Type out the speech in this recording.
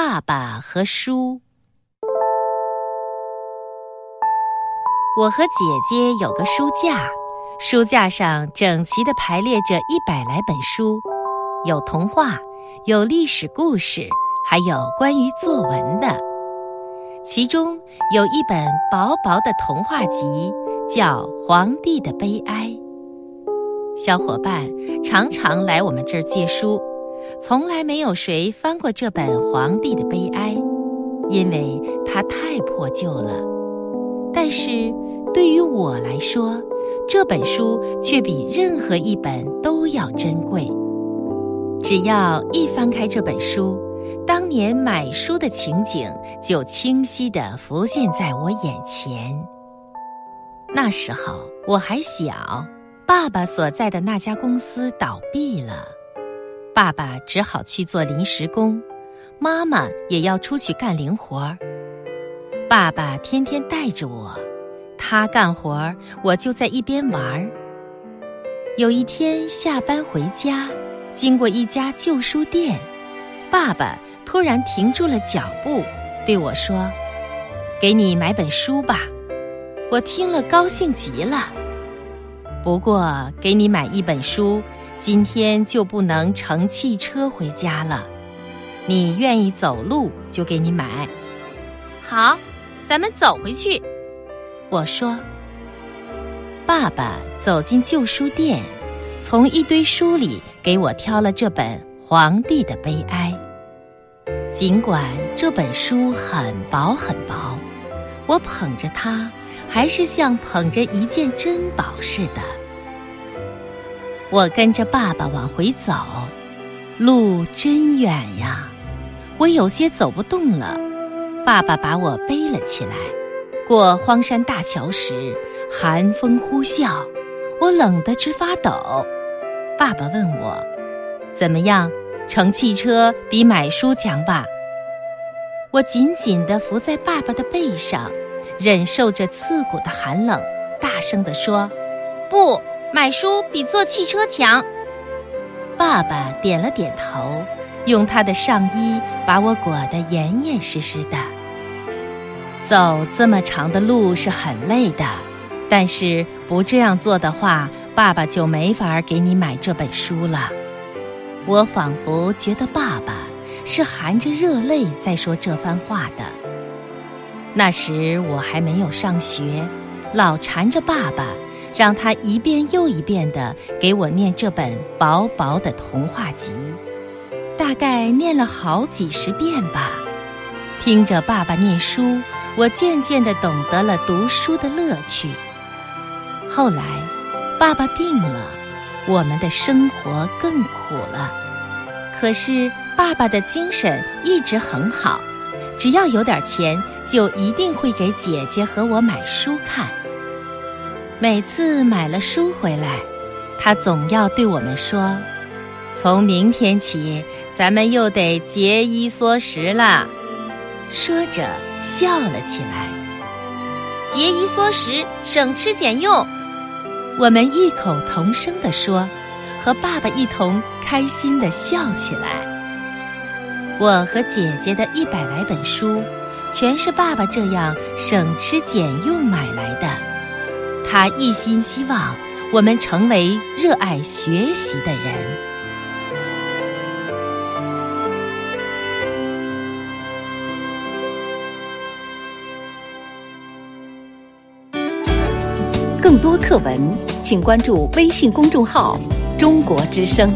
爸爸和书。我和姐姐有个书架，书架上整齐地排列着一百来本书，有童话，有历史故事，还有关于作文的。其中有一本薄薄的童话集，叫《皇帝的悲哀》。小伙伴常常来我们这儿借书。从来没有谁翻过这本《皇帝的悲哀》，因为它太破旧了。但是，对于我来说，这本书却比任何一本都要珍贵。只要一翻开这本书，当年买书的情景就清晰地浮现在我眼前。那时候我还小，爸爸所在的那家公司倒闭了。爸爸只好去做临时工，妈妈也要出去干零活儿。爸爸天天带着我，他干活儿，我就在一边玩儿。有一天下班回家，经过一家旧书店，爸爸突然停住了脚步，对我说：“给你买本书吧。”我听了高兴极了。不过，给你买一本书。今天就不能乘汽车回家了，你愿意走路就给你买。好，咱们走回去。我说。爸爸走进旧书店，从一堆书里给我挑了这本《皇帝的悲哀》。尽管这本书很薄很薄，我捧着它，还是像捧着一件珍宝似的。我跟着爸爸往回走，路真远呀，我有些走不动了。爸爸把我背了起来。过荒山大桥时，寒风呼啸，我冷得直发抖。爸爸问我：“怎么样？乘汽车比买书强吧？”我紧紧地伏在爸爸的背上，忍受着刺骨的寒冷，大声地说：“不。”买书比坐汽车强。爸爸点了点头，用他的上衣把我裹得严严实实的。走这么长的路是很累的，但是不这样做的话，爸爸就没法给你买这本书了。我仿佛觉得爸爸是含着热泪在说这番话的。那时我还没有上学，老缠着爸爸。让他一遍又一遍地给我念这本薄薄的童话集，大概念了好几十遍吧。听着爸爸念书，我渐渐地懂得了读书的乐趣。后来，爸爸病了，我们的生活更苦了。可是，爸爸的精神一直很好，只要有点钱，就一定会给姐姐和我买书看。每次买了书回来，他总要对我们说：“从明天起，咱们又得节衣缩食了。”说着笑了起来。节衣缩食，省吃俭用。我们异口同声地说，和爸爸一同开心地笑起来。我和姐姐的一百来本书，全是爸爸这样省吃俭用买来的。他一心希望我们成为热爱学习的人。更多课文，请关注微信公众号“中国之声”。